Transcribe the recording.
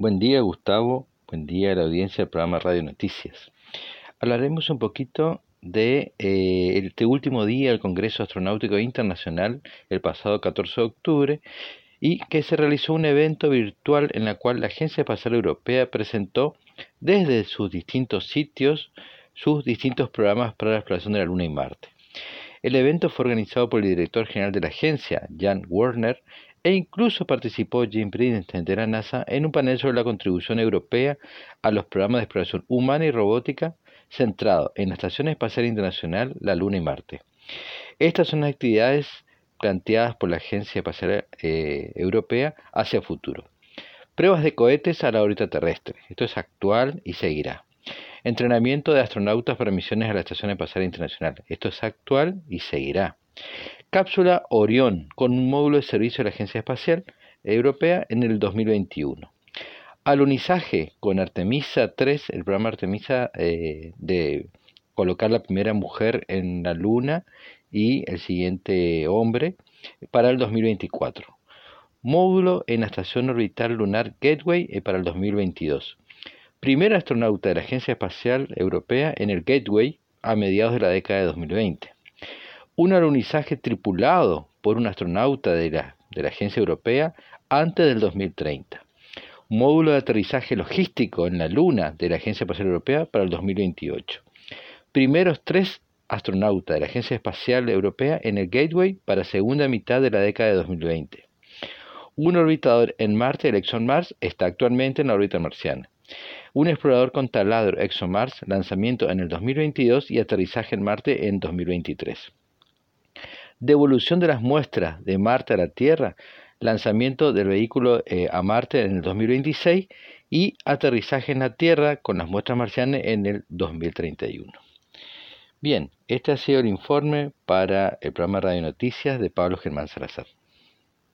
Buen día, Gustavo. Buen día a la audiencia del programa Radio Noticias. Hablaremos un poquito de eh, este último día del Congreso Astronáutico Internacional, el pasado 14 de octubre, y que se realizó un evento virtual en el cual la Agencia Espacial Europea presentó desde sus distintos sitios sus distintos programas para la exploración de la Luna y Marte. El evento fue organizado por el director general de la agencia, Jan Werner, e incluso participó Jim Bridenstine de la NASA en un panel sobre la contribución europea a los programas de exploración humana y robótica centrado en la Estación Espacial Internacional, la Luna y Marte. Estas son las actividades planteadas por la Agencia Espacial eh, Europea hacia el futuro. Pruebas de cohetes a la órbita terrestre. Esto es actual y seguirá. Entrenamiento de astronautas para misiones a la Estación Espacial Internacional. Esto es actual y seguirá. Cápsula Orión, con un módulo de servicio de la Agencia Espacial Europea en el 2021. Alunizaje con Artemisa 3, el programa Artemisa eh, de colocar la primera mujer en la Luna y el siguiente hombre para el 2024. Módulo en la Estación Orbital Lunar Gateway eh, para el 2022. Primer astronauta de la Agencia Espacial Europea en el Gateway a mediados de la década de 2020 un alunizaje tripulado por un astronauta de la, de la Agencia Europea antes del 2030. Módulo de aterrizaje logístico en la Luna de la Agencia Espacial Europea para el 2028. Primeros tres astronautas de la Agencia Espacial Europea en el Gateway para segunda mitad de la década de 2020. Un orbitador en Marte, el ExoMars, está actualmente en la órbita marciana. Un explorador con taladro ExoMars, lanzamiento en el 2022 y aterrizaje en Marte en 2023 devolución de las muestras de Marte a la Tierra, lanzamiento del vehículo eh, a Marte en el 2026 y aterrizaje en la Tierra con las muestras marcianas en el 2031. Bien, este ha sido el informe para el programa Radio Noticias de Pablo Germán Salazar.